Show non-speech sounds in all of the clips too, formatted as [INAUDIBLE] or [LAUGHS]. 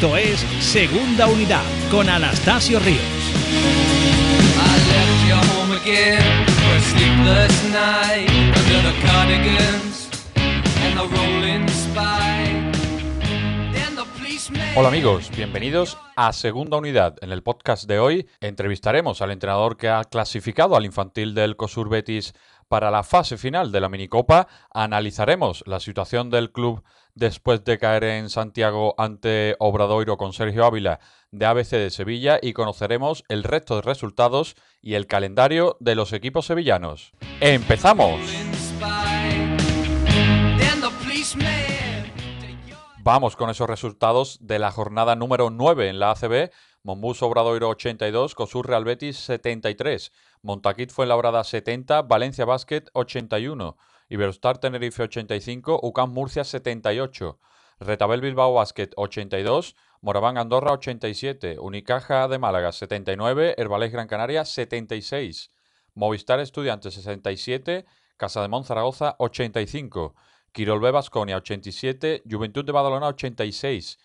Esto es Segunda Unidad con Anastasio Ríos. Hola amigos, bienvenidos a Segunda Unidad. En el podcast de hoy entrevistaremos al entrenador que ha clasificado al infantil del COSUR Betis para la fase final de la minicopa. Analizaremos la situación del club después de caer en Santiago ante Obradoiro con Sergio Ávila de ABC de Sevilla y conoceremos el resto de resultados y el calendario de los equipos sevillanos. ¡Empezamos! Vamos con esos resultados de la jornada número 9 en la ACB. Monbus Obradoiro 82, Cosur Real Betis 73, Montaquit Fuenlabrada 70, Valencia Basket 81, Iberostar Tenerife 85, UCAM Murcia 78, Retabel Bilbao Basket 82, Moraván Andorra 87, Unicaja de Málaga 79, Herbalés Gran Canaria 76, Movistar Estudiantes 67, Casa de Mon Zaragoza 85, Quirol B Basconia 87, Juventud de Badalona 86,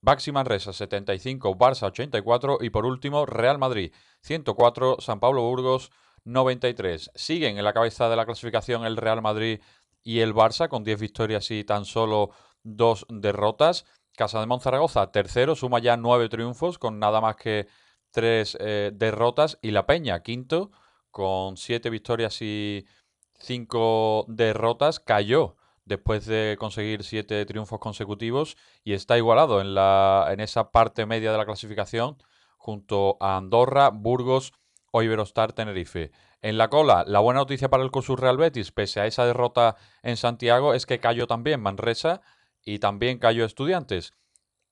Baxi Manresa 75, Barça 84 y por último Real Madrid 104, San Pablo Burgos 93. Siguen en la cabeza de la clasificación el Real Madrid y el Barça con 10 victorias y tan solo dos derrotas. Casa de Monzaragoza tercero, suma ya 9 triunfos con nada más que 3 eh, derrotas y la Peña quinto con 7 victorias y 5 derrotas cayó después de conseguir siete triunfos consecutivos y está igualado en, la, en esa parte media de la clasificación junto a Andorra, Burgos o Iberostar Tenerife. En la cola, la buena noticia para el COSUR Real Betis, pese a esa derrota en Santiago, es que cayó también Manresa y también cayó Estudiantes.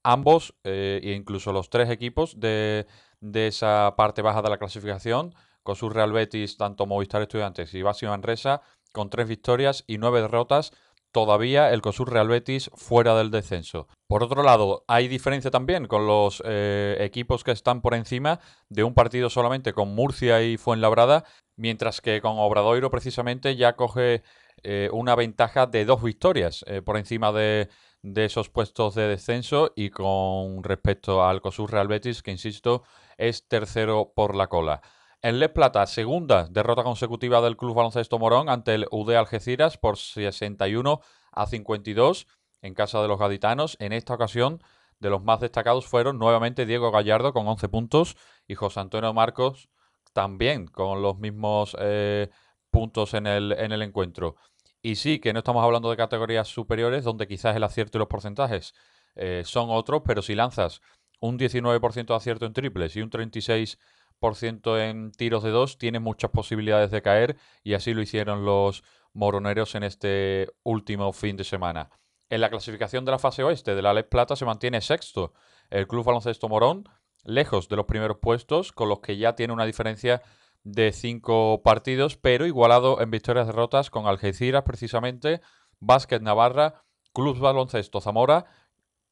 Ambos, eh, e incluso los tres equipos de, de, esa parte baja de la clasificación, COSUR Real Betis, tanto Movistar Estudiantes y Basio Manresa, con tres victorias y nueve derrotas, todavía el COSUR Real Betis fuera del descenso. Por otro lado, hay diferencia también con los eh, equipos que están por encima de un partido solamente con Murcia y Fuenlabrada, mientras que con Obradoiro precisamente ya coge eh, una ventaja de dos victorias eh, por encima de, de, esos puestos de descenso y con respecto al COSUR Real Betis, que insisto, es tercero por la cola. En Les Plata, segunda derrota consecutiva del Club Baloncesto Morón ante el UD Algeciras por 61 a 52 en casa de los gaditanos. En esta ocasión, de los más destacados fueron nuevamente Diego Gallardo con 11 puntos y José Antonio Marcos también con los mismos eh, puntos en el, en el encuentro. Y sí, que no estamos hablando de categorías superiores donde quizás el acierto y los porcentajes eh, son otros, pero si lanzas un 19% de acierto en triples y un 36% en tiros de dos, tiene muchas posibilidades de caer y así lo hicieron los moroneros en este último fin de semana. En la clasificación de la fase oeste de la Les Plata se mantiene sexto el Club Baloncesto Morón, lejos de los primeros puestos, con los que ya tiene una diferencia de cinco partidos, pero igualado en victorias derrotas con Algeciras precisamente, Básquet Navarra, Club Baloncesto Zamora,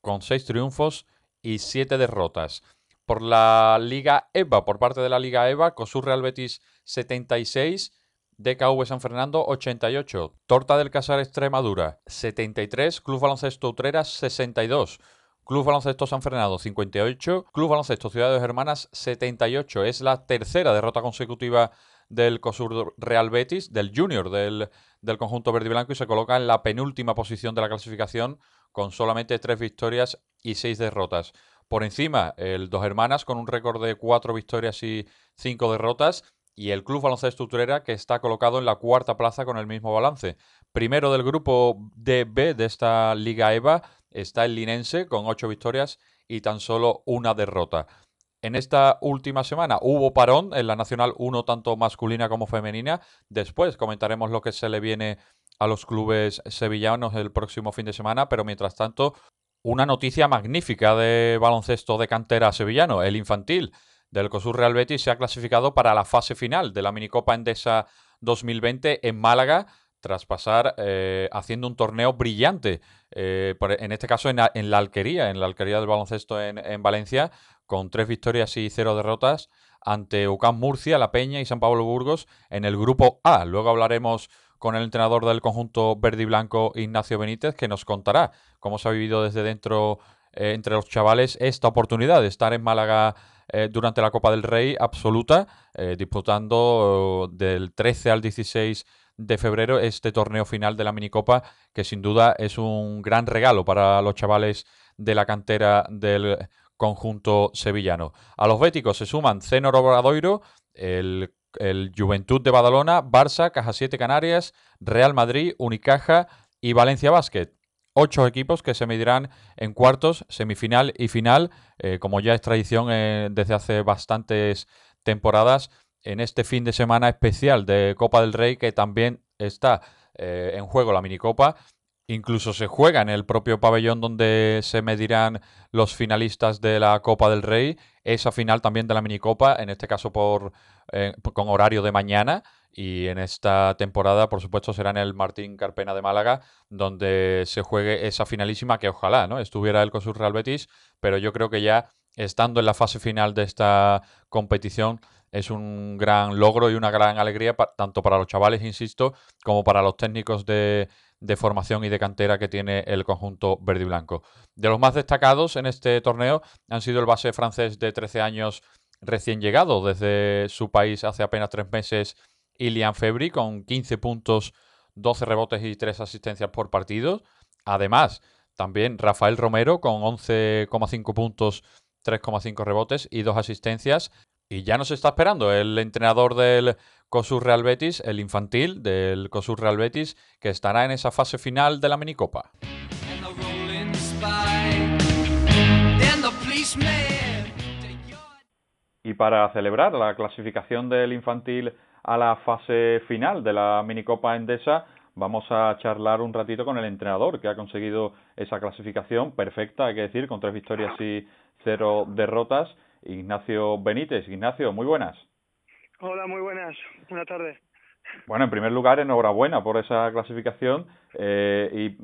con seis triunfos y siete derrotas por la Liga EVA, por parte de la Liga EVA, COSUR Real Betis 76, DKV San Fernando 88, Torta del Casar Extremadura 73, Club Baloncesto Utreras 62, Club Baloncesto San Fernando 58, Club Baloncesto Ciudades Hermanas 78. Es la tercera derrota consecutiva del COSUR Real Betis, del Junior del, del conjunto verde y blanco, y se coloca en la penúltima posición de la clasificación con solamente tres victorias y seis derrotas. Por encima, el Dos Hermanas con un récord de cuatro victorias y cinco derrotas. Y el Club Baloncesto Utrera que está colocado en la cuarta plaza con el mismo balance. Primero del grupo DB de esta Liga EVA está el Linense con ocho victorias y tan solo una derrota. En esta última semana hubo parón en la Nacional 1 tanto masculina como femenina. Después comentaremos lo que se le viene a los clubes sevillanos el próximo fin de semana, pero mientras tanto una noticia magnífica de baloncesto de cantera sevillano. El infantil del COSUR Real Betis se ha clasificado para la fase final de la Minicopa Endesa 2020 en Málaga tras pasar eh, haciendo un torneo brillante, eh, en este caso en, la alquería, en la alquería del baloncesto en, en, Valencia, con tres victorias y cero derrotas ante UCAM Murcia, La Peña y San Pablo Burgos en el grupo A. Luego hablaremos con el entrenador del conjunto verde y blanco, Ignacio Benítez, que nos contará cómo se ha vivido desde dentro eh, entre los chavales esta oportunidad de estar en Málaga eh, durante la Copa del Rey absoluta, disputando del 13 al 16 de febrero este torneo final de la minicopa, que sin duda es un gran regalo para los chavales de la cantera del conjunto sevillano. A los béticos se suman Cenor Obradoiro, el, el Juventud de Badalona, Barça, Caja 7 Canarias, Real Madrid, Unicaja y Valencia Basket. Ocho equipos que se medirán en cuartos, semifinal y final, eh, como ya es tradición eh, desde hace bastantes temporadas, en este fin de semana especial de Copa del Rey, que también está eh, en juego la minicopa Incluso se juega en el propio pabellón donde se medirán los finalistas de la Copa del Rey, esa final también de la minicopa, en este caso por eh, con horario de mañana. Y en esta temporada, por supuesto, será en el Martín Carpena de Málaga, donde se juegue esa finalísima que ojalá ¿no? estuviera el COSUR Real Betis, pero yo creo que ya estando en la fase final de esta competición es un gran logro y una gran alegría tanto para los chavales, insisto, como para los técnicos de, de formación y de cantera que tiene el conjunto verde y blanco. De los más destacados en este torneo han sido el base francés de 13 años recién llegado desde su país hace apenas tres meses, Ilian Febri, con 15 puntos, 12 rebotes y 3 asistencias por partido. Además, también Rafael Romero con 11,5 puntos, 3,5 rebotes y 2 asistencias. Y ya nos está esperando el entrenador del COSUR Real Betis, el infantil del COSUR Real Betis, que estará en esa fase final de la minicopa. Y para celebrar la clasificación del infantil a la fase final de la minicopa endesa, vamos a charlar un ratito con el entrenador que ha conseguido esa clasificación perfecta, hay que decir, con tres victorias y cero derrotas. Ignacio Benítez. Ignacio, muy buenas. Hola, muy buenas. Buenas tardes. Bueno, en primer lugar, enhorabuena por esa clasificación eh,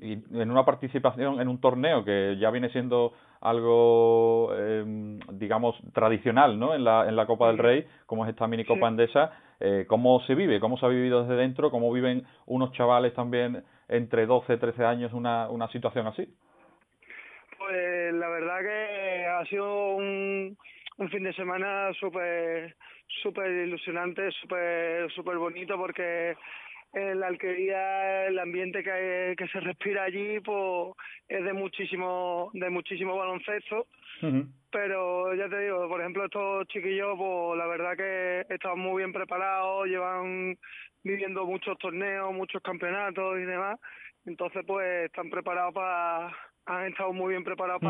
y, en una participación en un torneo que ya viene siendo algo, em, digamos, tradicional ¿no? en, la, en la Copa del Rey, como es esta mini Copa Andesa. Eh, ¿Cómo se vive? ¿Cómo se ha vivido desde dentro? ¿Cómo viven unos chavales también entre 12 y 13 años una, una situación así? Pues la verdad que ha sido un, un fin de semana súper súper ilusionante, súper súper bonito porque en la alquería el ambiente que, que se respira allí pues es de muchísimo de muchísimo baloncesto. Pero ya te digo por ejemplo estos chiquillos pues la verdad que están muy bien preparados llevan viviendo muchos torneos muchos campeonatos y demás. Entonces pues están preparados para han estado muy bien preparados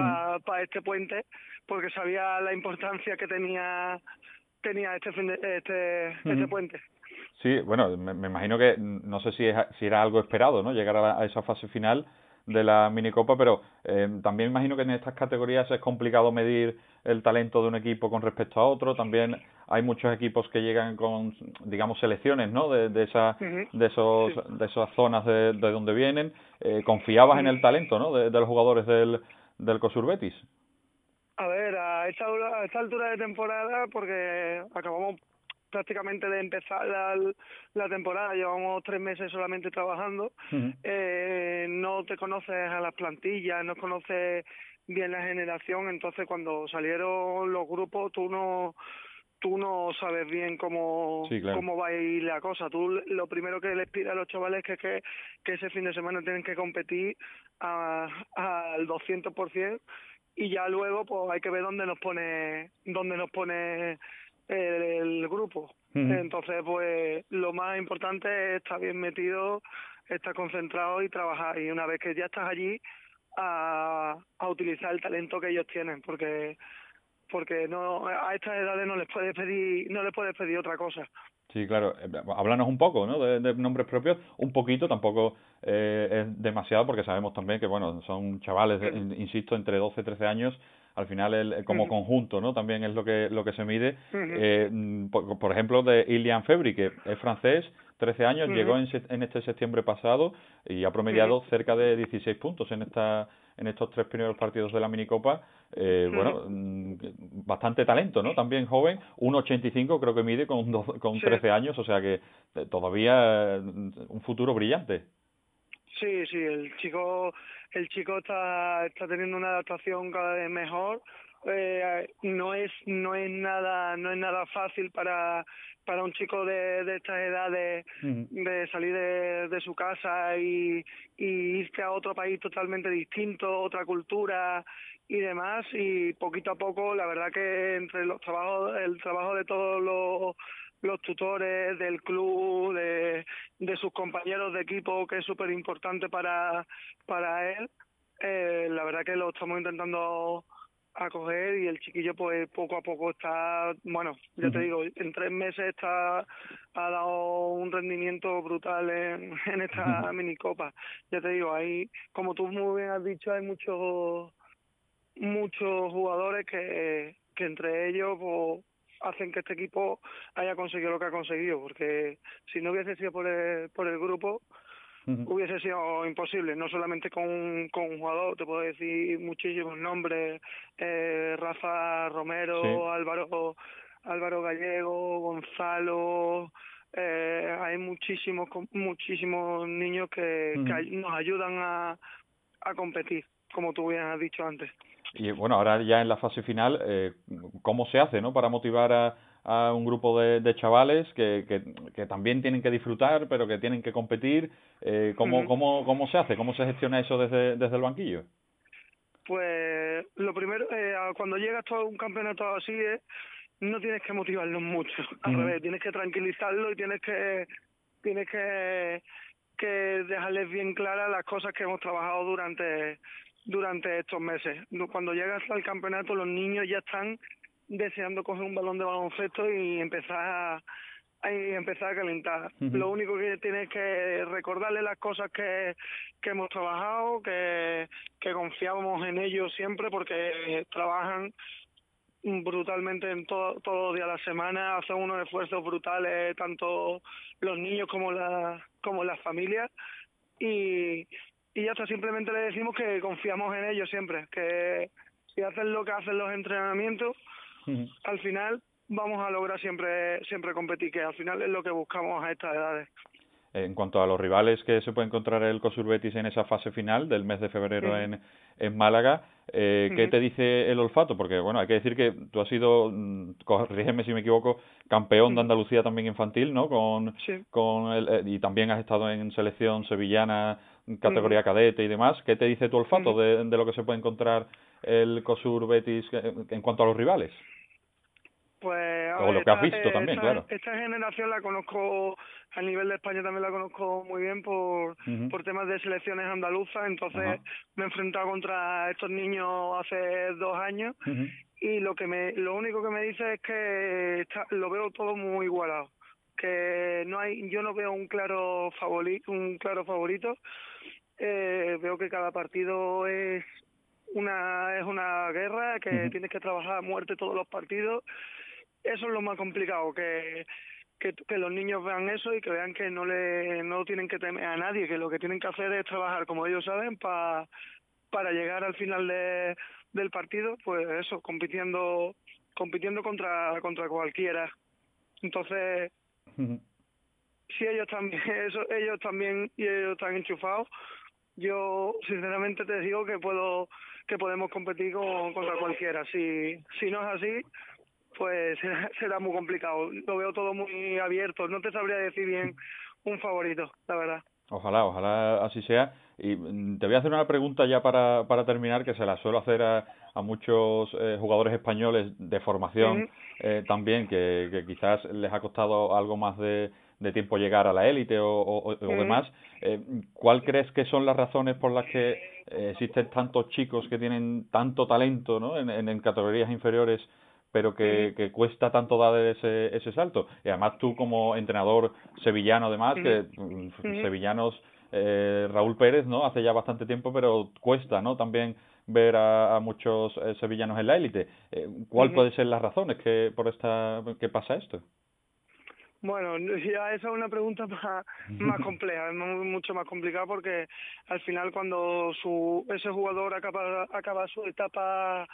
para este puente porque sabía la importancia que tenía tenía este este, este puente. Sí, bueno, me, imagino que no sé si, si era algo esperado, ¿no? Llegar a, esa fase final de la minicopa, pero eh, también imagino que en estas categorías es complicado medir el talento de un equipo con respecto a otro. También hay muchos equipos que llegan con, digamos, selecciones, ¿no? De, de, esa, de esos, de esas zonas de, de donde vienen. Eh, ¿Confiabas en el talento, ¿no? De, los jugadores del, del Cosur Betis? A ver, a esta, a esta altura de temporada, porque acabamos prácticamente de empezar la, la temporada, llevamos tres meses solamente trabajando, eh, no te conoces a las plantillas, no conoces bien la generación, entonces cuando salieron los grupos tú no tú no sabes bien cómo, cómo va a ir la cosa. Tú lo primero que les pides a los chavales es que, que ese fin de semana tienen que competir al 200% y ya luego pues hay que ver dónde nos pone dónde nos pone el, grupo. Entonces pues lo más importante es estar bien metido estar concentrado y trabajar. Y una vez que ya estás allí a, a utilizar el talento que ellos tienen porque porque no a estas edades no les puedes pedir no les puedes pedir otra cosa Sí, claro. Eh, háblanos un poco, ¿no? De, nombres propios, un poquito, tampoco eh, es demasiado, porque sabemos también que, bueno, son chavales, insisto, entre 12 y 13 años. Al final, el, como conjunto, ¿no? También es lo que lo que se mide. eh, por, ejemplo, de Ilian Febri, que es francés, 13 años, llegó en, en este septiembre pasado y ha promediado cerca de 16 puntos en esta en estos tres primeros partidos de la minicopa, eh, bueno, mm, bastante talento, ¿no? También joven, 1,85 creo que mide con, con 13 años, o sea que eh, todavía mm, un futuro brillante. Sí, sí, el chico, el chico está, está teniendo una adaptación cada vez mejor. Eh, no es no es nada no es nada fácil para para un chico de, de estas edades de salir de, de su casa y, y irse a otro país totalmente distinto otra cultura y demás y poquito a poco la verdad que entre los trabajos el trabajo de todos los los tutores del club, de, de sus compañeros de equipo, que es súper importante para, para él. Eh, la verdad que lo estamos intentando acoger y el chiquillo pues poco a poco está, bueno, ya te digo, en tres meses está ha dado un rendimiento brutal en, [LAUGHS] en esta minicopa. Ya te digo, ahí, como tú muy bien has dicho, hay muchos muchos jugadores que, que entre ellos pues, hacen que este equipo haya conseguido lo que ha conseguido, porque si no hubiese sido por el, por el grupo, hubiese sido imposible, no solamente con, con un jugador, te puedo decir muchísimos nombres, eh, Rafa Romero, Álvaro, Álvaro Gallego, Gonzalo, eh, hay muchísimos, muchísimos niños que, que nos ayudan a, a competir, como tú bien has dicho antes. Y bueno, ahora ya en la fase final, eh, ¿cómo se hace no para motivar a, a un grupo de, de chavales que, que, que, también tienen que disfrutar, pero que tienen que competir? Eh, ¿cómo, cómo, ¿Cómo se hace? ¿Cómo se gestiona eso desde, desde el banquillo? Pues lo primero, eh, cuando llegas a un campeonato así, eh, no tienes que motivarlos mucho, [LAUGHS] al revés, tienes que tranquilizarlos y tienes que tienes que que dejarles bien claras las cosas que hemos trabajado durante durante estos meses. Cuando llegas al campeonato los niños ya están deseando coger un balón de baloncesto y empezar a, empezar a calentar. Lo único que tienes que recordarle las cosas que, que hemos trabajado, que, que confiábamos en ellos siempre porque trabajan brutalmente en todo, todos los días de la semana, hacen unos esfuerzos brutales tanto los niños como, la, como las familias y, y ya está, simplemente le decimos que confiamos en ellos siempre, que si hacen lo que hacen los entrenamientos, al final vamos a lograr siempre siempre competir, que al final es lo que buscamos a estas edades. En cuanto a los rivales que se puede encontrar el COSUR Betis en esa fase final del mes de febrero en, en Málaga, eh, ¿qué te dice el olfato? Porque, bueno, hay que decir que tú has sido, mm, corrígeme si me equivoco, campeón de Andalucía también infantil, ¿no? Con, con el, eh, y también has estado en selección sevillana categoría cadete y demás. ¿Qué te dice tu olfato de, de, lo que se puede encontrar el COSUR Betis en cuanto a los rivales? Pues, o lo que has visto también, claro. Esta generación la conozco, a nivel de España también la conozco muy bien por, por temas de selecciones andaluzas, entonces me he enfrentado contra estos niños hace dos años y lo que me, lo único que me dice es que lo veo todo muy igualado que no hay yo no veo un claro favorito un claro favorito. Eh, veo que cada partido es una es una guerra que tienes que trabajar a muerte todos los partidos eso es lo más complicado que que, que los niños vean eso y que vean que no le no tienen que temer a nadie que lo que tienen que hacer es trabajar como ellos saben para para llegar al final de, del partido pues eso compitiendo compitiendo contra contra cualquiera. Entonces si ellos también [LAUGHS] eso ellos también y ellos están enchufados yo sinceramente te digo que puedo que podemos competir con, contra cualquiera. Si si no es así pues [LAUGHS] será, muy complicado lo veo todo muy abierto no te sabría decir bien un favorito la verdad Ojalá, ojalá así sea. Y mm, te voy a hacer una pregunta ya para, para terminar, que se la suelo hacer a, a muchos eh, jugadores españoles de formación eh, también, que, que quizás les ha costado algo más de, de tiempo llegar a la élite o, o, demás. Eh, ¿Cuál crees que son las razones por las que eh, existen tantos chicos que tienen tanto talento ¿no? en, en, categorías inferiores, pero que, que, cuesta tanto dar ese, ese salto? Y además tú como entrenador sevillano, además, que sevillanos, eh, Raúl Pérez, ¿no? Hace ya bastante tiempo, pero cuesta, ¿no? También ver a, a muchos eh, sevillanos en la élite. Eh, ¿Cuál puede ser las razones que por esta que pasa esto? Bueno, ya esa es una pregunta más, más [LAUGHS] compleja, es mucho más complicada porque al final cuando su ese jugador acaba, acaba su etapa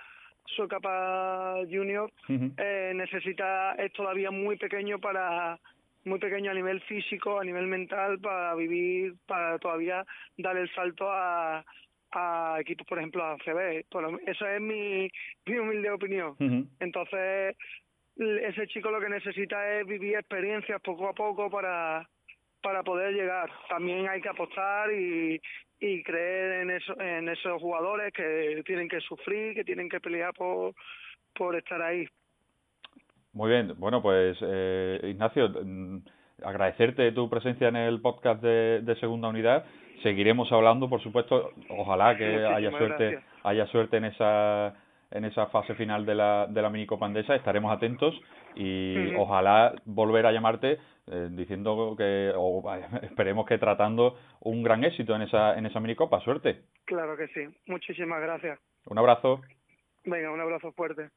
su etapa junior eh, necesita es todavía muy pequeño para muy pequeño a nivel físico, a nivel mental, para vivir, para todavía dar el salto a, a equipos, por ejemplo, a CB. eso es mi, [LAUGHS] mi humilde opinión. Entonces, ese chico lo que necesita es vivir experiencias poco a poco para, para poder llegar. También hay que apostar y, y creer en, eso, en esos jugadores que tienen que sufrir, que tienen que pelear por, por estar ahí. Muy bien, bueno, pues eh, Ignacio, mm, agradecerte tu presencia en el podcast de, de Segunda Unidad. Seguiremos hablando, por supuesto. Ojalá que haya suerte, haya suerte en esa en esa fase final de la, de la minicopa andesa. Estaremos atentos y ojalá volver a llamarte eh, diciendo que, o [LAUGHS] esperemos que tratando un gran éxito en esa, en esa minicopa. Suerte. Claro que sí. Muchísimas gracias. Un abrazo. Venga, un abrazo fuerte.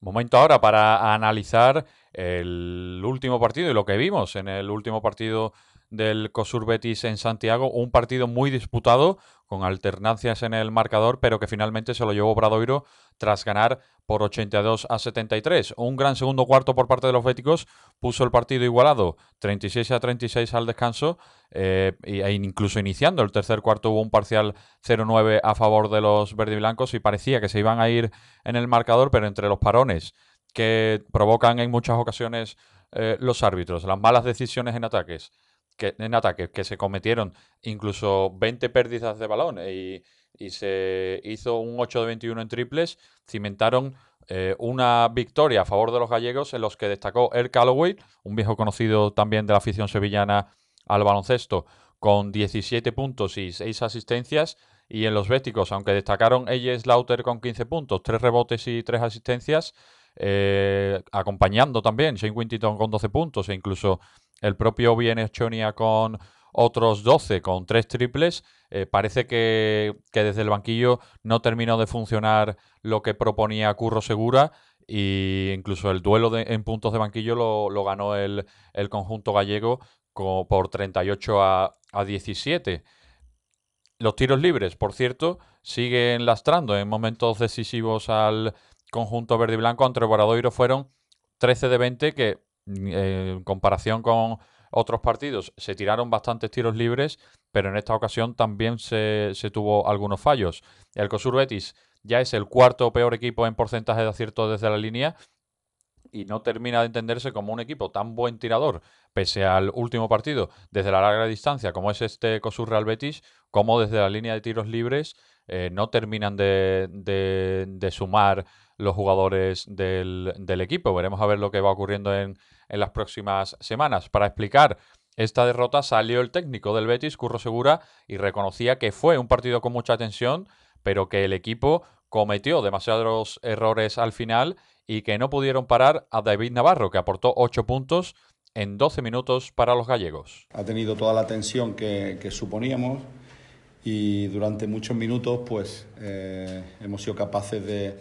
Momento ahora para analizar el último partido y lo que vimos en el último partido del COSUR Betis en Santiago, un partido muy disputado, con alternancias en el marcador, pero que finalmente se lo llevó Bradoiro tras ganar por 82 a 73. Un gran segundo cuarto por parte de los béticos puso el partido igualado, 36 a 36 al descanso, eh, e incluso iniciando el tercer cuarto hubo un parcial 0-9 a favor de los verde blancos y parecía que se iban a ir en el marcador, pero entre los parones que provocan en muchas ocasiones eh, los árbitros, las malas decisiones en ataques, que, en ataques que se cometieron incluso 20 pérdidas de balón y, se hizo un 8 de 21 en triples, cimentaron eh, una victoria a favor de los gallegos en los que destacó El Calloway, un viejo conocido también de la afición sevillana al baloncesto, con 17 puntos y 6 asistencias. Y en los béticos, aunque destacaron ella Slaughter con 15 puntos, 3 rebotes y 3 asistencias, eh, acompañando también Shane con 12 puntos e incluso el propio Bienes Chonia con otros 12 con tres triples. Eh, parece que, desde el banquillo no terminó de funcionar lo que proponía Curro Segura e incluso el duelo de, en puntos de banquillo lo, ganó el, conjunto gallego por 38 a, a 17. Los tiros libres, por cierto, siguen lastrando en momentos decisivos al conjunto verde y blanco. Ante el fueron 13 de 20 que en comparación con otros partidos, se tiraron bastantes tiros libres, pero en esta ocasión también se, tuvo algunos fallos. El Cosur Betis ya es el cuarto peor equipo en porcentaje de acierto desde la línea y no termina de entenderse como un equipo tan buen tirador, pese al último partido, desde la larga distancia, como es este Cosur Real Betis, como desde la línea de tiros libres eh, no terminan de, sumar los jugadores del, equipo. Veremos a ver lo que va ocurriendo en, en las próximas semanas. Para explicar esta derrota salió el técnico del Betis, Curro Segura, y reconocía que fue un partido con mucha tensión, pero que el equipo cometió demasiados errores al final y que no pudieron parar a David Navarro, que aportó 8 puntos en 12 minutos para los gallegos. Ha tenido toda la tensión que, suponíamos y durante muchos minutos pues eh, hemos sido capaces de,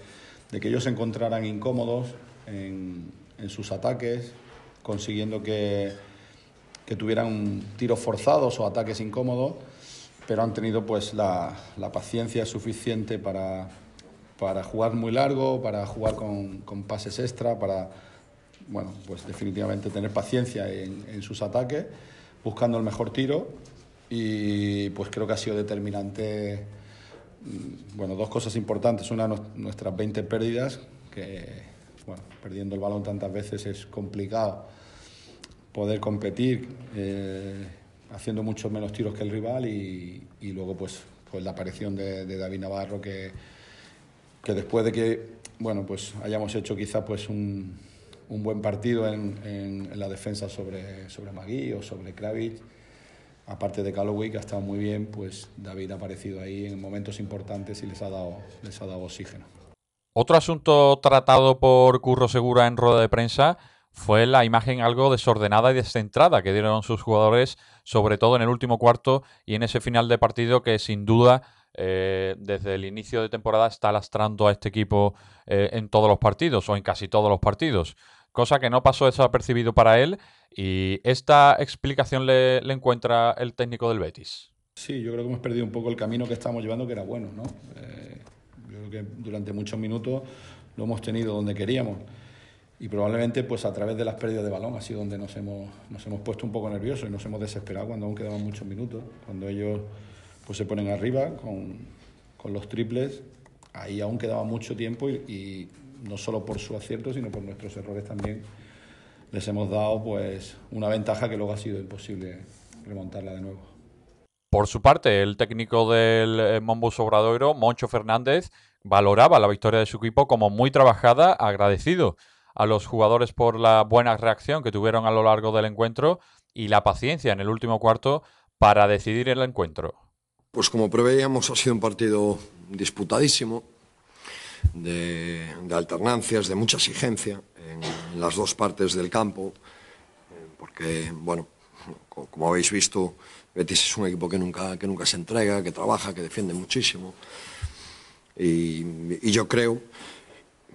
que ellos se encontraran incómodos en, en sus ataques, consiguiendo que, que tuvieran tiros forzados o ataques incómodos, pero han tenido pues la, la paciencia suficiente para, para, jugar muy largo, para jugar con, con, pases extra, para bueno, pues definitivamente tener paciencia en, en, sus ataques, buscando el mejor tiro y pues creo que ha sido determinante mm, bueno, dos cosas importantes. Una, nuestras 20 pérdidas, que bueno, perdiendo el balón tantas veces es complicado poder competir eh, haciendo muchos menos tiros que el rival y, luego pues, pues la aparición de, David Navarro que, que después de que bueno pues hayamos hecho quizá pues un, un buen partido en, en, la defensa sobre, sobre Magui o sobre Kravitz aparte de Calloway que ha estado muy bien pues David ha aparecido ahí en momentos importantes y les ha dado, les ha dado oxígeno. Otro asunto tratado por Curro Segura en rueda de prensa fue la imagen algo desordenada y descentrada que dieron sus jugadores, sobre todo en el último cuarto y en ese final de partido que sin duda eh, desde el inicio de temporada está lastrando a este equipo eh, en todos los partidos o en casi todos los partidos, cosa que no pasó desapercibido para él y esta explicación le, encuentra el técnico del Betis. Sí, yo creo que hemos perdido un poco el camino que estábamos llevando que era bueno, ¿no? Eh, que durante muchos minutos lo hemos tenido donde queríamos y probablemente pues a través de las pérdidas de balón ha sido donde nos hemos, nos hemos puesto un poco nerviosos y nos hemos desesperado cuando aún quedaban muchos minutos, cuando ellos pues se ponen arriba con, con los triples, ahí aún quedaba mucho tiempo y, no solo por su acierto, sino por nuestros errores también les hemos dado pues una ventaja que luego ha sido imposible remontarla de nuevo. Por su parte, el técnico del eh, Mombus Obradoiro, Moncho Fernández, valoraba la victoria de su equipo como muy trabajada, agradecido a los jugadores por la buena reacción que tuvieron a lo largo del encuentro y la paciencia en el último cuarto para decidir el encuentro. Pues como preveíamos, ha sido un partido disputadísimo, de, alternancias, de mucha exigencia en, las dos partes del campo, eh, porque, bueno, como habéis visto, Betis es un equipo que nunca, que nunca se entrega, que trabaja, que defiende muchísimo. Y, yo creo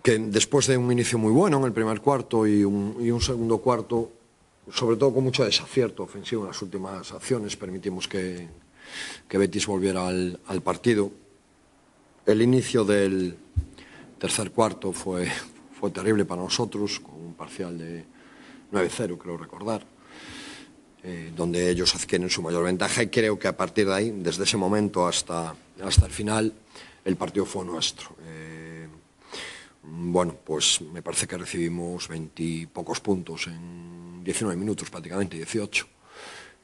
que después de un inicio muy bueno en el primer cuarto y un, segundo cuarto, sobre todo con mucho desacierto ofensivo en las últimas acciones, permitimos que, que Betis volviera al, al partido. El inicio del tercer cuarto fue, fue terrible para nosotros, con un parcial de 9-0, creo recordar, eh, donde ellos adquieren su mayor ventaja y creo que a partir de ahí, desde ese momento hasta, hasta el final, el partido fue nuestro. Eh, bueno, pues me parece que recibimos 20 pocos puntos en 19 minutos, prácticamente 18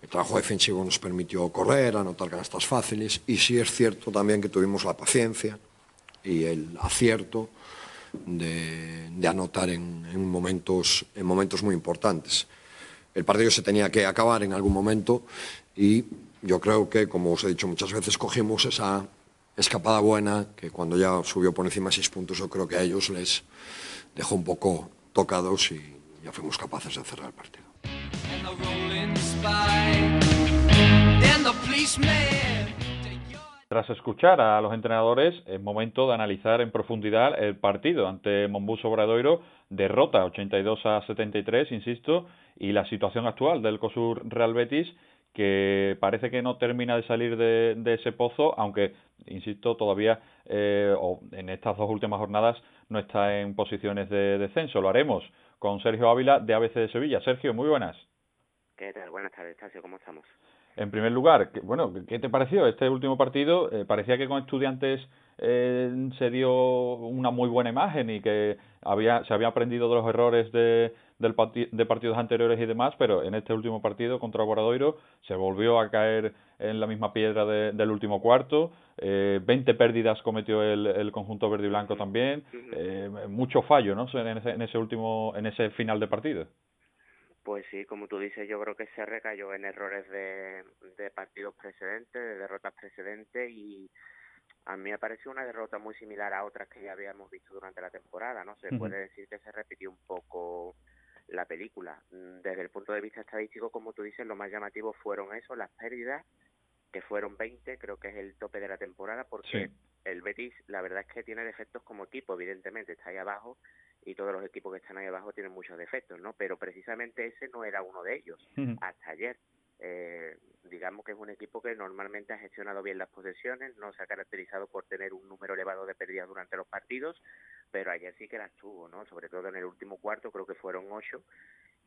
el trabajo defensivo nos permitió correr, anotar canastas fáciles y sí es cierto también que tuvimos la paciencia y el acierto de, anotar en, momentos, en momentos muy importantes. El partido se tenía que acabar en algún momento y yo creo que, como os he dicho muchas veces, cogimos esa escapada buena que cuando ya subió por encima seis puntos yo creo que a ellos les dejó un poco tocados y ya fuimos capaces de cerrar el partido. Tras escuchar a los entrenadores, es momento de analizar en profundidad el partido ante Monbus Obradoiro, derrota 82 a 73, insisto, y la situación actual del COSUR Real Betis, que parece que no termina de salir de, ese pozo, aunque, insisto, todavía eh, en estas dos últimas jornadas no está en posiciones de descenso. Lo haremos con Sergio Ávila de ABC de Sevilla. Sergio, muy buenas. ¿Qué tal? Buenas tardes, Tasio, ¿cómo estamos? En primer lugar, bueno, ¿qué te pareció este último partido? Eh, parecía que con estudiantes eh, se dio una muy buena imagen y que había se había aprendido de los errores de, del de partidos anteriores y demás, pero en este último partido contra Guaradoiro se volvió a caer en la misma piedra del último cuarto. Eh, 20 pérdidas cometió el, el conjunto verde y blanco también. Eh, mucho fallo, ¿no? En ese, en ese último, en ese final de partido. Pues sí, como tú dices, yo creo que se recayó en errores de, de partidos precedentes, de derrotas precedentes y a mí me pareció una derrota muy similar a otras que ya habíamos visto durante la temporada, ¿no? Se puede decir que se repitió un poco la película. Desde el punto de vista estadístico, como tú dices, lo más llamativo fueron eso, las pérdidas, que fueron 20, creo que es el tope de la temporada, porque el Betis, la verdad es que tiene defectos como equipo, evidentemente, está ahí abajo, y todos los equipos que están ahí abajo tienen muchos defectos, ¿no? Pero precisamente ese no era uno de ellos hasta ayer. Eh, digamos que es un equipo que normalmente ha gestionado bien las posesiones, no se ha caracterizado por tener un número elevado de pérdidas durante los partidos, pero ayer sí que las tuvo, ¿no? Sobre todo en el último cuarto, creo que fueron ocho,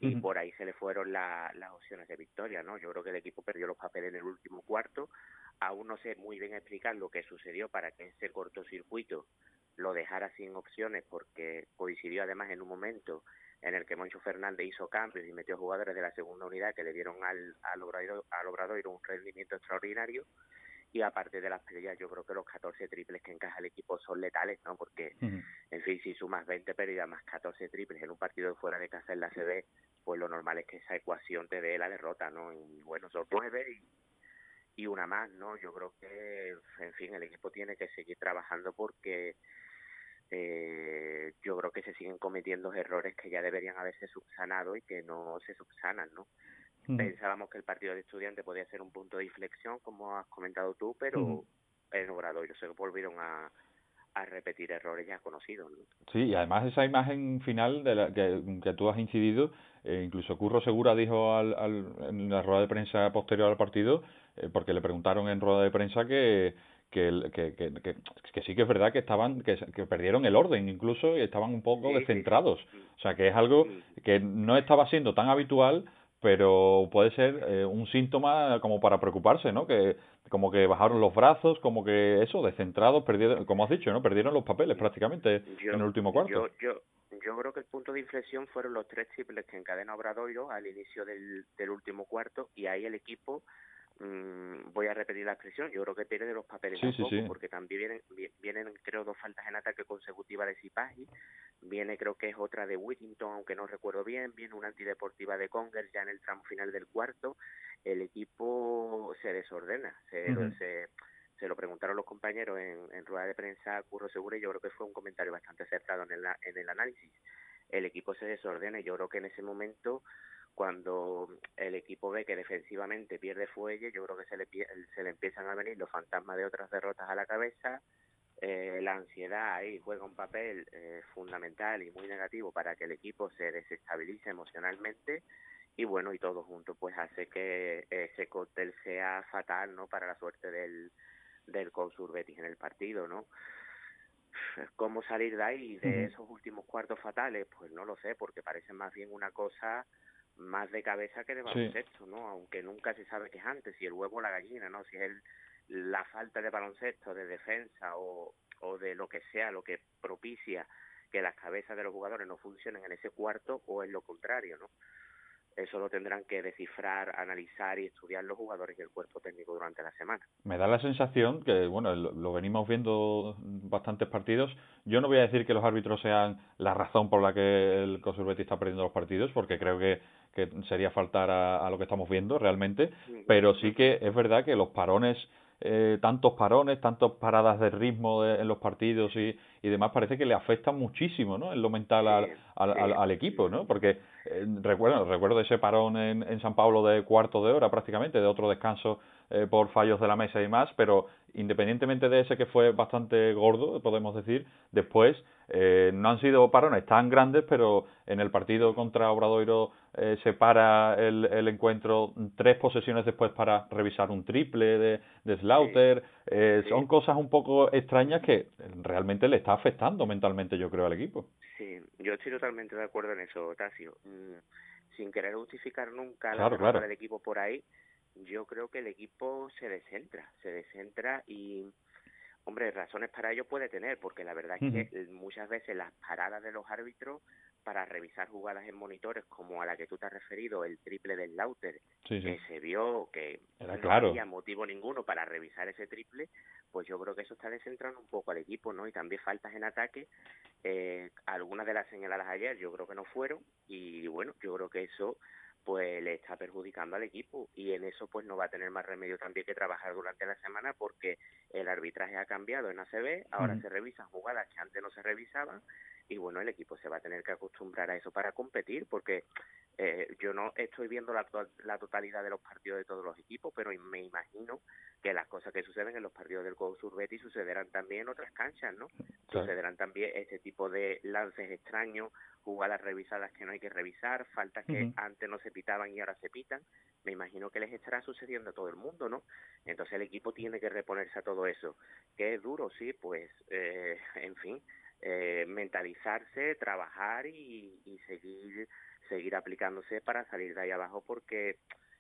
y por ahí se le fueron las opciones de victoria, ¿no? Yo creo que el equipo perdió los papeles en el último cuarto, aún no sé muy bien explicar lo que sucedió para que ese cortocircuito lo dejara sin opciones porque coincidió además en un momento en el que Moncho Fernández hizo cambios y metió jugadores de la segunda unidad que le dieron al, al, Obrador, al un rendimiento extraordinario y aparte de las pérdidas yo creo que los 14 triples que encaja el equipo son letales, ¿no? Porque, en fin, si sumas 20 pérdidas más 14 triples en un partido fuera de casa en la CB, pues lo normal es que esa ecuación te dé la derrota, ¿no? Y bueno, son nueve y, y una más, ¿no? Yo creo que, en fin, el equipo tiene que seguir trabajando porque eh, yo creo que se siguen cometiendo errores que ya deberían haberse subsanado y que no se subsanan, ¿no? Pensábamos que el partido de estudiantes podía ser un punto de inflexión, como has comentado tú, pero en Obrador yo sé que volvieron a, a repetir errores ya conocidos. ¿no? Sí, y además esa imagen final de la que, que tú has incidido, eh, incluso Curro Segura dijo al, al, en la rueda de prensa posterior al partido, eh, porque le preguntaron en rueda de prensa que que, que, que, que, sí que es verdad que estaban que, perdieron el orden incluso y estaban un poco descentrados. O sea que es algo que no estaba siendo tan habitual pero puede ser eh, un síntoma como para preocuparse no que como que bajaron los brazos como que eso descentrados perdieron como has dicho no perdieron los papeles prácticamente en el último cuarto. yo, yo yo creo que el punto de inflexión fueron los tres triples que encadena Obradoiro al inicio del, del último cuarto y ahí el equipo Mm, voy a repetir la expresión, yo creo que pierde los papeles un poco, porque también vienen, vienen, creo, dos faltas en ataque consecutivas de Sipahi, viene, creo que es otra de Whittington, aunque no recuerdo bien, viene una antideportiva de Conger ya en el tramo final del cuarto, el equipo se desordena, se, se, se lo preguntaron los compañeros en, en rueda de prensa Curro Segura y yo creo que fue un comentario bastante acertado en el, en el análisis. El equipo se desordena y yo creo que en ese momento cuando el equipo ve que defensivamente pierde fuelle, yo creo que se le, se le empiezan a venir los fantasmas de otras derrotas a la cabeza, eh, la ansiedad ahí juega un papel eh, fundamental y muy negativo para que el equipo se desestabilice emocionalmente y bueno, y todo junto pues hace que ese cóctel sea fatal, ¿no? Para la suerte del, del Consur Betis en el partido, ¿no? ¿Cómo salir de ahí, de esos últimos cuartos fatales? Pues no lo sé, porque parece más bien una cosa más de cabeza que de baloncesto, ¿no? Aunque nunca se sabe qué es antes, si el huevo o la gallina, ¿no? Si es el, la falta de baloncesto, de defensa o, o de lo que sea, lo que propicia que las cabezas de los jugadores no funcionen en ese cuarto o es lo contrario, ¿no? eso lo tendrán que descifrar, analizar y estudiar los jugadores y el cuerpo técnico durante la semana. Me da la sensación que, bueno, lo, venimos viendo bastantes partidos. Yo no voy a decir que los árbitros sean la razón por la que el Cosurbeti está perdiendo los partidos, porque creo que, que sería faltar a, a, lo que estamos viendo realmente, pero sí que es verdad que los parones eh, tantos parones, tantas paradas de ritmo en los partidos y, y, demás, parece que le afectan muchísimo ¿no? en lo mental al, al, al, equipo, ¿no? porque eh, recuerdo, recuerdo ese parón en, en San Pablo de cuarto de hora prácticamente, de otro descanso eh, por fallos de la mesa y más, pero independientemente de ese que fue bastante gordo, podemos decir, después eh, no han sido parones tan grandes, pero en el partido contra Obradoiro eh, se para el, el, encuentro tres posesiones después para revisar un triple de, de Slaughter. Eh, Son cosas un poco extrañas que realmente le está afectando mentalmente, yo creo, al equipo. Sí, yo estoy totalmente de acuerdo en eso, Tasio. Mm, sin querer justificar nunca la claro. del equipo por ahí, yo creo que el equipo se descentra, se descentra y Hombre, razones para ello puede tener, porque la verdad es que muchas veces las paradas de los árbitros para revisar jugadas en monitores, como a la que tú te has referido, el triple del Lauter, que se vio que no había motivo ninguno para revisar ese triple, pues yo creo que eso está descentrando un poco al equipo, ¿no? Y también faltas en ataque, eh, algunas de las señaladas ayer yo creo que no fueron, y bueno, yo creo que eso pues le está perjudicando al equipo. Y en eso pues no va a tener más remedio también que trabajar durante la semana porque el arbitraje ha cambiado en ACB, ahora se revisan jugadas que antes no se revisaban y bueno, el equipo se va a tener que acostumbrar a eso para competir porque eh, yo no estoy viendo la, la totalidad de los partidos de todos los equipos, pero me imagino que las cosas que suceden en los partidos del Go Surbeti sucederán también en otras canchas, ¿no? Sucederán también este tipo de lances extraños, jugadas revisadas que no hay que revisar, faltas que antes no se pitaban y ahora se pitan. Me imagino que les estará sucediendo a todo el mundo, ¿no? Entonces el equipo tiene que reponerse a todo eso. ¿Que es duro? Sí, pues, eh, en fin, eh, mentalizarse, trabajar y, y seguir seguir aplicándose para salir de ahí abajo porque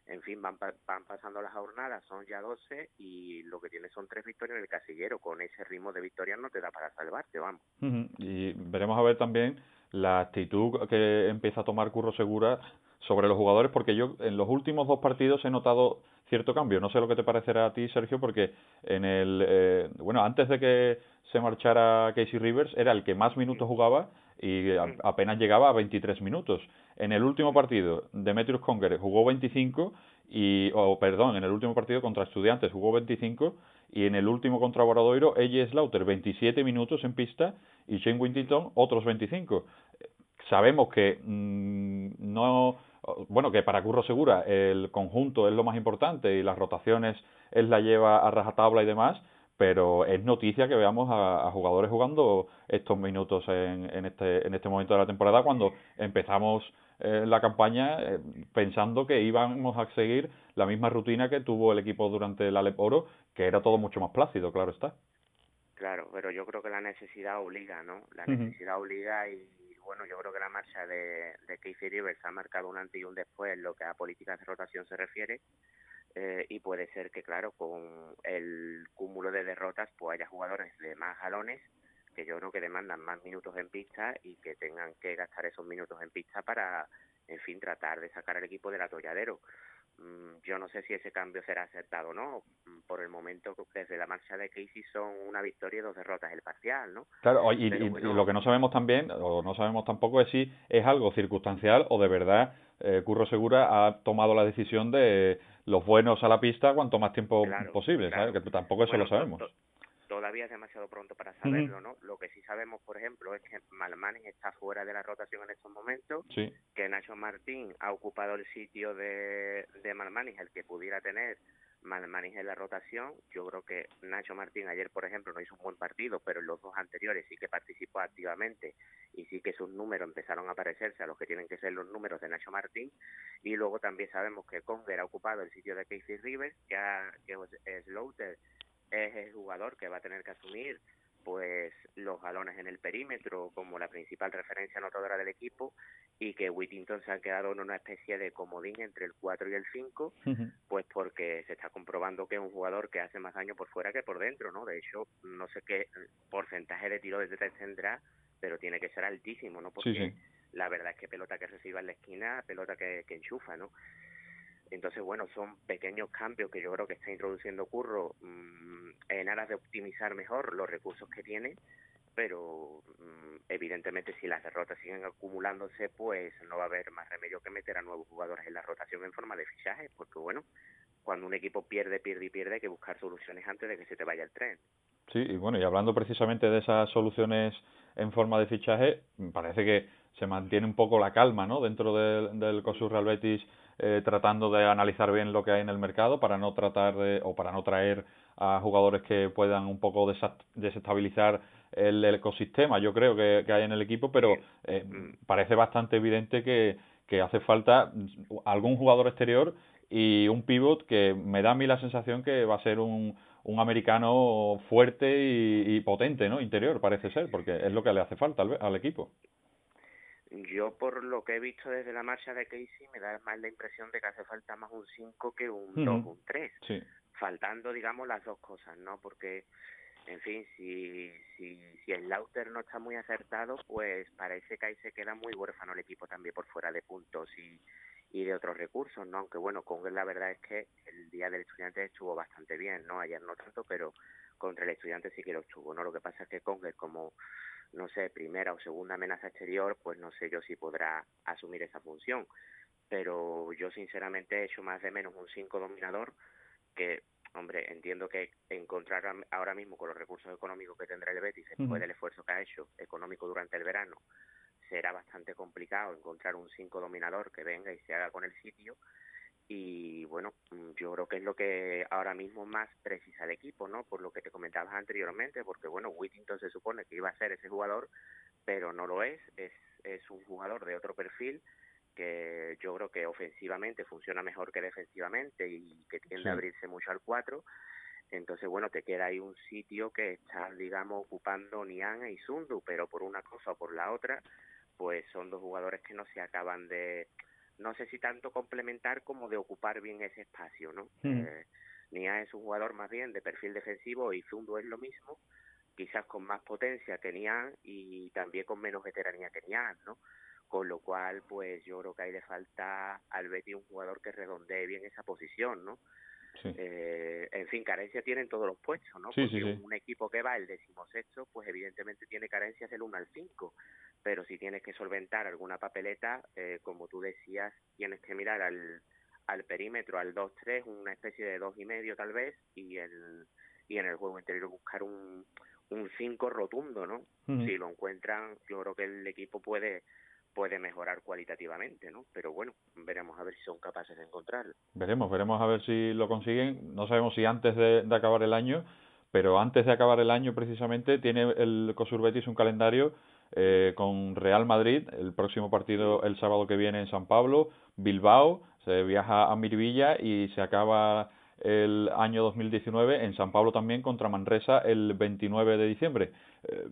en fin, van, van pasando las jornadas, son ya 12 y lo que tiene son tres victorias en el casillero. Con ese ritmo de victorias no te da para salvarte, vamos. Y veremos a ver también la actitud que empieza a tomar Curro Segura sobre los jugadores, porque yo en los últimos dos partidos he notado cierto cambio. No sé lo que te parecerá a ti, Sergio, porque en el eh, bueno antes de que se marchara Casey Rivers era el que más minutos jugaba y apenas llegaba a 23 minutos. En el último partido, Demetrius Conger jugó 25 y, o perdón, en el último partido contra Estudiantes jugó 25 y en el último contra Boradoiro, ella Slaughter 27 minutos en pista y Shane Wintington otros 25. Sabemos que mm, no bueno, que para Curro Segura el conjunto es lo más importante y las rotaciones él la lleva a rajatabla y demás, pero es noticia que veamos a, jugadores jugando estos minutos en, en, este, en este momento de la temporada cuando empezamos eh, la campaña eh, pensando que íbamos a seguir la misma rutina que tuvo el equipo durante el Alep Oro, que era todo mucho más plácido, claro está. Claro, pero yo creo que la necesidad obliga, ¿no? La necesidad obliga y bueno, yo creo que la marcha de, de Casey Rivers ha marcado un antes y un después en lo que a políticas de rotación se refiere. Eh, y puede ser que, claro, con el cúmulo de derrotas, pues haya jugadores de más jalones que yo creo que demandan más minutos en pista y que tengan que gastar esos minutos en pista para, en fin, tratar de sacar al equipo del atolladero. Mm, yo no sé si ese cambio será aceptado o no. Mm, por el momento, desde la marcha de Casey son una victoria y dos derrotas el parcial, ¿no? Claro, y, lo que no sabemos también, o no sabemos tampoco, es si es algo circunstancial o de verdad eh, Curro Segura ha tomado la decisión de los buenos a la pista cuanto más tiempo posible, ¿sabes? Que tampoco eso lo sabemos todavía es demasiado pronto para saberlo, ¿no? Lo que sí sabemos, por ejemplo, es que Malmanis está fuera de la rotación en estos momentos, que Nacho Martín ha ocupado el sitio de, de Malmanis, el que pudiera tener Malmanis en la rotación. Yo creo que Nacho Martín ayer, por ejemplo, no hizo un buen partido, pero en los dos anteriores sí que participó activamente y sí que sus números empezaron a parecerse a los que tienen que ser los números de Nacho Martín. Y luego también sabemos que Conger ha ocupado el sitio de Casey Rivers, ha, que es Slaughter es el jugador que va a tener que asumir pues los galones en el perímetro como la principal referencia anotadora del equipo y que Whittington se ha quedado en una especie de comodín entre el 4 y el 5 pues porque se está comprobando que es un jugador que hace más daño por fuera que por dentro no de hecho no sé qué porcentaje de tiro desde tres tendrá pero tiene que ser altísimo no porque la verdad es que pelota que reciba en la esquina pelota que, que enchufa no entonces, bueno, son pequeños cambios que yo creo que está introduciendo Curro mm, en aras de optimizar mejor los recursos que tiene, pero mm, evidentemente si las derrotas siguen acumulándose, pues no va a haber más remedio que meter a nuevos jugadores en la rotación en forma de fichaje, porque bueno, cuando un equipo pierde, pierde y pierde, hay que buscar soluciones antes de que se te vaya el tren. Sí, y bueno, y hablando precisamente de esas soluciones en forma de fichaje, parece que se mantiene un poco la calma, ¿no? Dentro del, del Real Betis eh, tratando de analizar bien lo que hay en el mercado para no tratar de, o para no traer a jugadores que puedan un poco desestabilizar el, ecosistema, yo creo que, hay en el equipo, pero eh, parece bastante evidente que, que hace falta algún jugador exterior y un pivot que me da a mí la sensación que va a ser un, un americano fuerte y, potente, ¿no? Interior, parece ser, porque es lo que le hace falta al equipo. Yo, por lo que he visto desde la marcha de Casey, me da más la impresión de que hace falta más un 5 que un 2, un 3. Faltando, digamos, las dos cosas, ¿no? Porque, en fin, si, si, si el Lauter no está muy acertado, pues parece que ahí se queda muy huérfano el equipo también por fuera de puntos y, y de otros recursos, ¿no? Aunque, bueno, con la verdad es que el día del estudiante estuvo bastante bien, ¿no? Ayer no tanto, pero contra el estudiante sí que lo estuvo, ¿no? Lo que pasa es que Conger, como no sé, primera o segunda amenaza exterior, pues no sé yo si podrá asumir esa función. Pero yo sinceramente he hecho más de menos un 5 dominador que, hombre, entiendo que encontrar ahora mismo con los recursos económicos que tendrá el Betis después del esfuerzo que ha hecho económico durante el verano, será bastante complicado encontrar un 5 dominador que venga y se haga con el sitio y bueno, mm, yo creo que es lo que ahora mismo más precisa el equipo, ¿no? Por lo que te comentabas anteriormente, porque bueno, Whittington se supone que iba a ser ese jugador, pero no lo es, es, es un jugador de otro perfil que yo creo que ofensivamente funciona mejor que defensivamente y que tiende a abrirse mucho al 4. Entonces, bueno, te queda ahí un sitio que está, digamos, ocupando Nian y Sundu, pero por una cosa o por la otra, pues son dos jugadores que no se acaban de no sé si tanto complementar como de ocupar bien ese espacio, ¿no? Hmm. Eh, Nia es un jugador más bien de perfil defensivo y Zundo es lo mismo, quizás con más potencia que Nia y también con menos veteranía que Nia, ¿no? Con lo cual, pues yo creo que ahí le falta al Betty un jugador que redondee bien esa posición, ¿no? Eh, en fin, carencia tienen todos los puestos, ¿no? Porque un equipo que va el decimosexto, pues evidentemente tiene carencias del 1 al 5 pero si tienes que solventar alguna papeleta, eh, como tú decías, tienes que mirar al, al perímetro, al 2-3, una especie de dos y medio tal vez, y, el, y en el juego interior buscar un, un 5 rotundo, ¿no? Si lo encuentran, yo creo que el equipo puede puede mejorar cualitativamente, ¿no? Pero bueno, veremos a ver si son capaces de encontrarlo. Veremos, veremos a ver si lo consiguen. No sabemos si antes de, de acabar el año, pero antes de acabar el año precisamente tiene el COSUR Betis un calendario eh, con Real Madrid, el próximo partido el sábado que viene en San Pablo, Bilbao, se viaja a Miribilla y se acaba el año 2019 en San Pablo también contra Manresa el 29 de diciembre. Eh,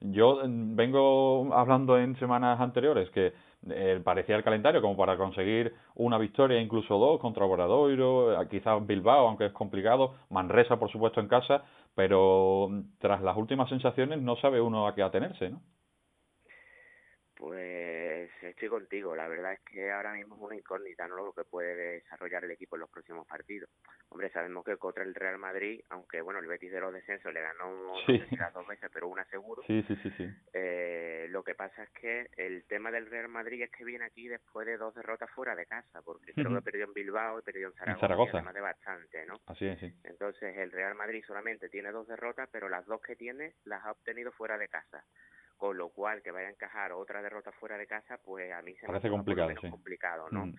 yo vengo hablando en semanas anteriores que eh, parecía el calendario como para conseguir una victoria, incluso dos, contra Obradoiro, eh, quizás Bilbao, aunque es complicado, Manresa, por supuesto, en casa, pero tras las últimas sensaciones no sabe uno a qué atenerse, ¿no? Pues estoy contigo. La verdad es que ahora mismo es una incógnita, ¿no? Lo que puede desarrollar el equipo en los próximos partidos. Hombre, sabemos que contra el Real Madrid, aunque bueno, el Betis de los descensos le ganó las dos veces, pero una seguro. Sí, sí, sí, sí. Eh, lo que pasa es que el tema del Real Madrid es que viene aquí después de dos derrotas fuera de casa, porque creo que perdió en Bilbao y perdió en Zaragoza, Zaragoza. además de bastante, ¿no? Así es, sí. Entonces el Real Madrid solamente tiene dos derrotas, pero las dos que tiene las ha obtenido fuera de casa con lo cual que vaya a encajar otra derrota fuera de casa, pues a mí se me hace complicado, complicado, ¿no? Mm.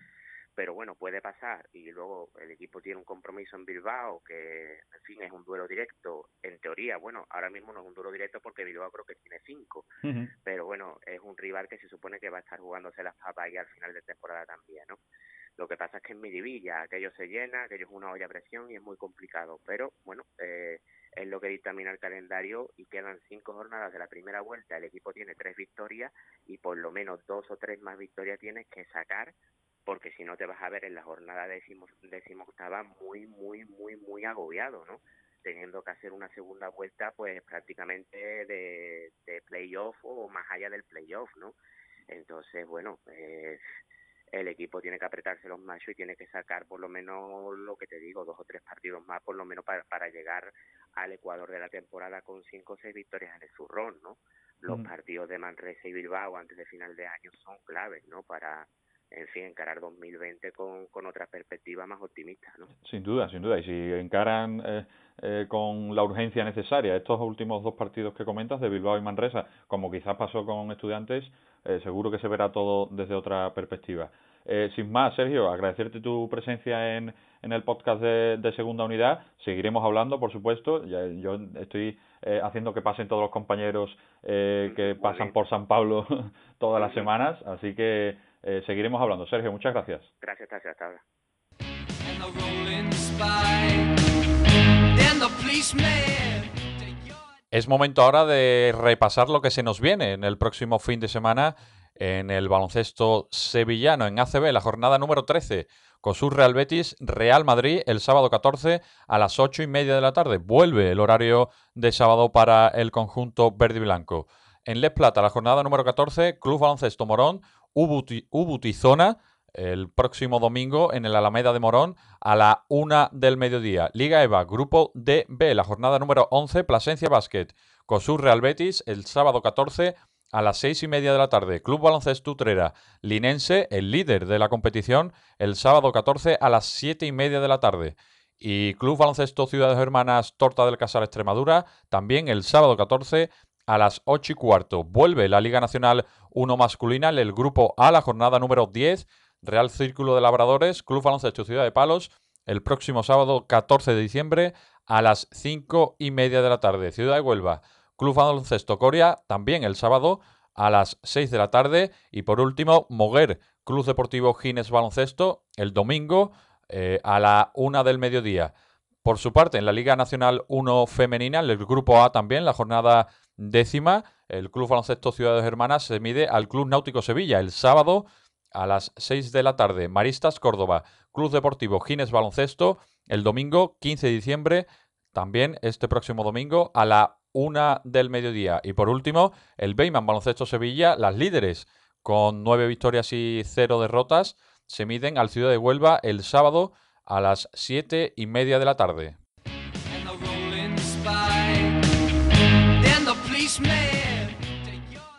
Pero bueno, puede pasar y luego el equipo tiene un compromiso en Bilbao que, en fin, es un duelo directo. En teoría, bueno, ahora mismo no es un duelo directo porque Bilbao creo que tiene cinco, pero bueno, es un rival que se supone que va a estar jugándose las papas y al final de temporada también, ¿no? Lo que pasa es que en Miribilla aquello se llena, aquello es una olla a presión y es muy complicado. Pero bueno, eh, es lo que dictamina el calendario y quedan cinco jornadas de la primera vuelta. El equipo tiene tres victorias y por lo menos dos o tres más victorias tienes que sacar porque si no te vas a ver en la jornada décimo, octava muy, muy, muy, muy agobiado, ¿no? Teniendo que hacer una segunda vuelta, pues prácticamente de, de playoff o más allá del playoff, ¿no? Entonces, bueno, eh, el equipo tiene que apretarse los machos y tiene que sacar por lo menos lo que te digo, dos o tres partidos más, por lo menos para, para llegar al Ecuador de la temporada con cinco o seis victorias en el zurrón, ¿no? Los mm. partidos de Manresa y Bilbao antes de final de año son claves, ¿no? Para, en fin, encarar 2020 con, con otra perspectiva más optimista, ¿no? Sin duda, sin duda. Y si encaran eh, eh, con la urgencia necesaria estos últimos dos partidos que comentas de Bilbao y Manresa, como quizás pasó con estudiantes, eh, seguro que se verá todo desde otra perspectiva. Eh, sin más, Sergio, agradecerte tu presencia en, en el podcast de, Segunda Unidad. Seguiremos hablando, por supuesto. yo estoy eh, haciendo que pasen todos los compañeros que pasan por San Pablo [LAUGHS] todas las semanas, así que seguiremos hablando. Sergio, muchas gracias. Gracias, gracias. Hasta ahora. Es momento ahora de repasar lo que se nos viene en el próximo fin de semana en el baloncesto sevillano en ACB, la jornada número 13. COSUR Real Betis, Real Madrid, el sábado 14 a las 8 y media de la tarde. Vuelve el horario de sábado para el conjunto verde y blanco. En Les Plata, la jornada número 14, Club Baloncesto Morón, Ubutizona, el próximo domingo en el Alameda de Morón a la una del mediodía. Liga EVA, Grupo DB, la jornada número 11, Plasencia Basket, COSUR Real Betis, el sábado 14 a las seis y media de la tarde. Club Baloncesto Utrera, Linense, el líder de la competición, el sábado 14 a las siete y media de la tarde. Y Club Baloncesto Ciudades Hermanas Torta del Casar Extremadura, también el sábado 14 a las 8 y cuarto. Vuelve la Liga Nacional 1 masculina, el grupo A, la jornada número 10 Real Círculo de Labradores, Club Baloncesto Ciudad de Palos, el próximo sábado 14 de diciembre a las 5 y media de la tarde. Ciudad de Huelva, Club Baloncesto Coria, también el sábado a las 6 de la tarde. Y por último, Moguer, Club Deportivo Gines Baloncesto, el domingo eh, a la 1 del mediodía. Por su parte, en la Liga Nacional 1 Femenina, el grupo A también, la jornada décima, el Club Baloncesto Ciudades Hermanas se mide al Club Náutico Sevilla el sábado a las 6 de la tarde. Maristas Córdoba, Club Deportivo Gines Baloncesto, el domingo 15 de diciembre, también este próximo domingo a la 1 del mediodía. Y por último, el Beyman Baloncesto Sevilla, las líderes con 9 victorias y 0 derrotas, se miden al Ciudad de Huelva el sábado a las 7 y media de la tarde.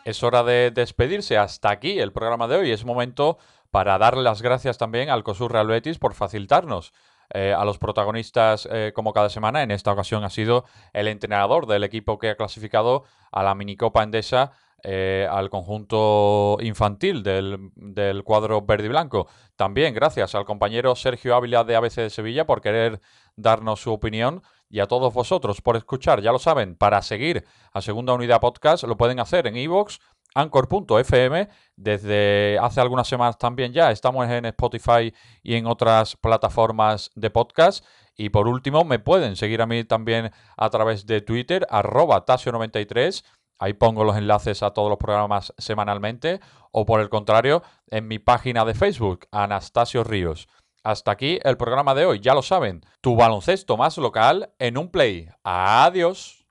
Es hora de despedirse. Hasta aquí el programa de hoy. Es momento para darle las gracias también al COSUR Real Betis por facilitarnos eh, a los protagonistas eh, como cada semana. En esta ocasión ha sido el entrenador del equipo que ha clasificado a la minicopa endesa eh, al conjunto infantil del, del, cuadro verde y blanco. También gracias al compañero Sergio Ávila de ABC de Sevilla por querer darnos su opinión y a todos vosotros por escuchar. Ya lo saben, para seguir a Segunda Unidad Podcast lo pueden hacer en iVoox, anchor.fm. Desde hace algunas semanas también ya estamos en Spotify y en otras plataformas de podcast. Y por último, me pueden seguir a mí también a través de Twitter, arroba Tasio93. Ahí pongo los enlaces a todos los programas semanalmente. O por el contrario, en mi página de Facebook, Anastasio Ríos. Hasta aquí el programa de hoy, ya lo saben. Tu baloncesto más local en un play. Adiós.